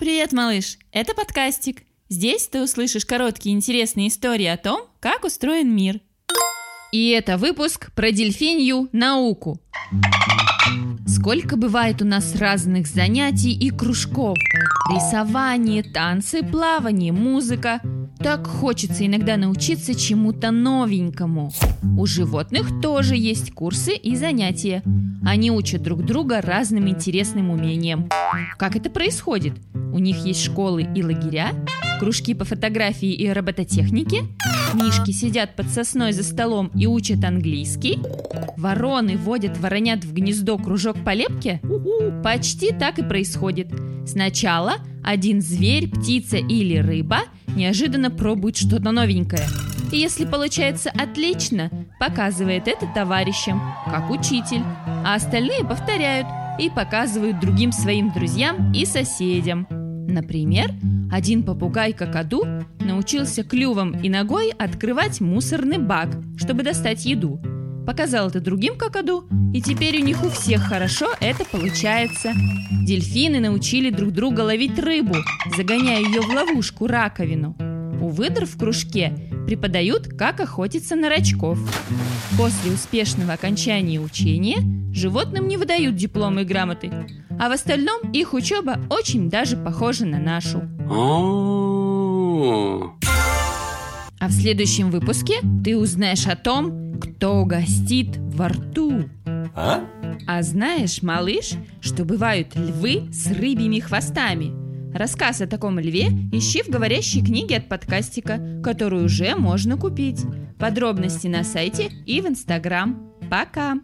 Привет, малыш! Это подкастик. Здесь ты услышишь короткие интересные истории о том, как устроен мир. И это выпуск про дельфинью науку. Сколько бывает у нас разных занятий и кружков. Рисование, танцы, плавание, музыка. Так хочется иногда научиться чему-то новенькому. У животных тоже есть курсы и занятия. Они учат друг друга разным интересным умениям. Как это происходит? У них есть школы и лагеря, кружки по фотографии и робототехнике, мишки сидят под сосной за столом и учат английский, вороны водят воронят в гнездо кружок по лепке. Почти так и происходит. Сначала один зверь, птица или рыба неожиданно пробует что-то новенькое. И если получается отлично, показывает это товарищам, как учитель, а остальные повторяют и показывают другим своим друзьям и соседям. Например, один попугай-какаду научился клювом и ногой открывать мусорный бак, чтобы достать еду. Показал это другим какаду, и теперь у них у всех хорошо это получается. Дельфины научили друг друга ловить рыбу, загоняя ее в ловушку раковину. У выдр в кружке преподают, как охотиться на рачков. После успешного окончания учения животным не выдают дипломы и грамоты, а в остальном их учеба очень даже похожа на нашу. А в следующем выпуске ты узнаешь о том, кто гостит во рту. А? А знаешь, малыш, что бывают львы с рыбьими хвостами? Рассказ о таком льве ищи в говорящей книге от подкастика, которую уже можно купить. Подробности на сайте и в инстаграм. Пока!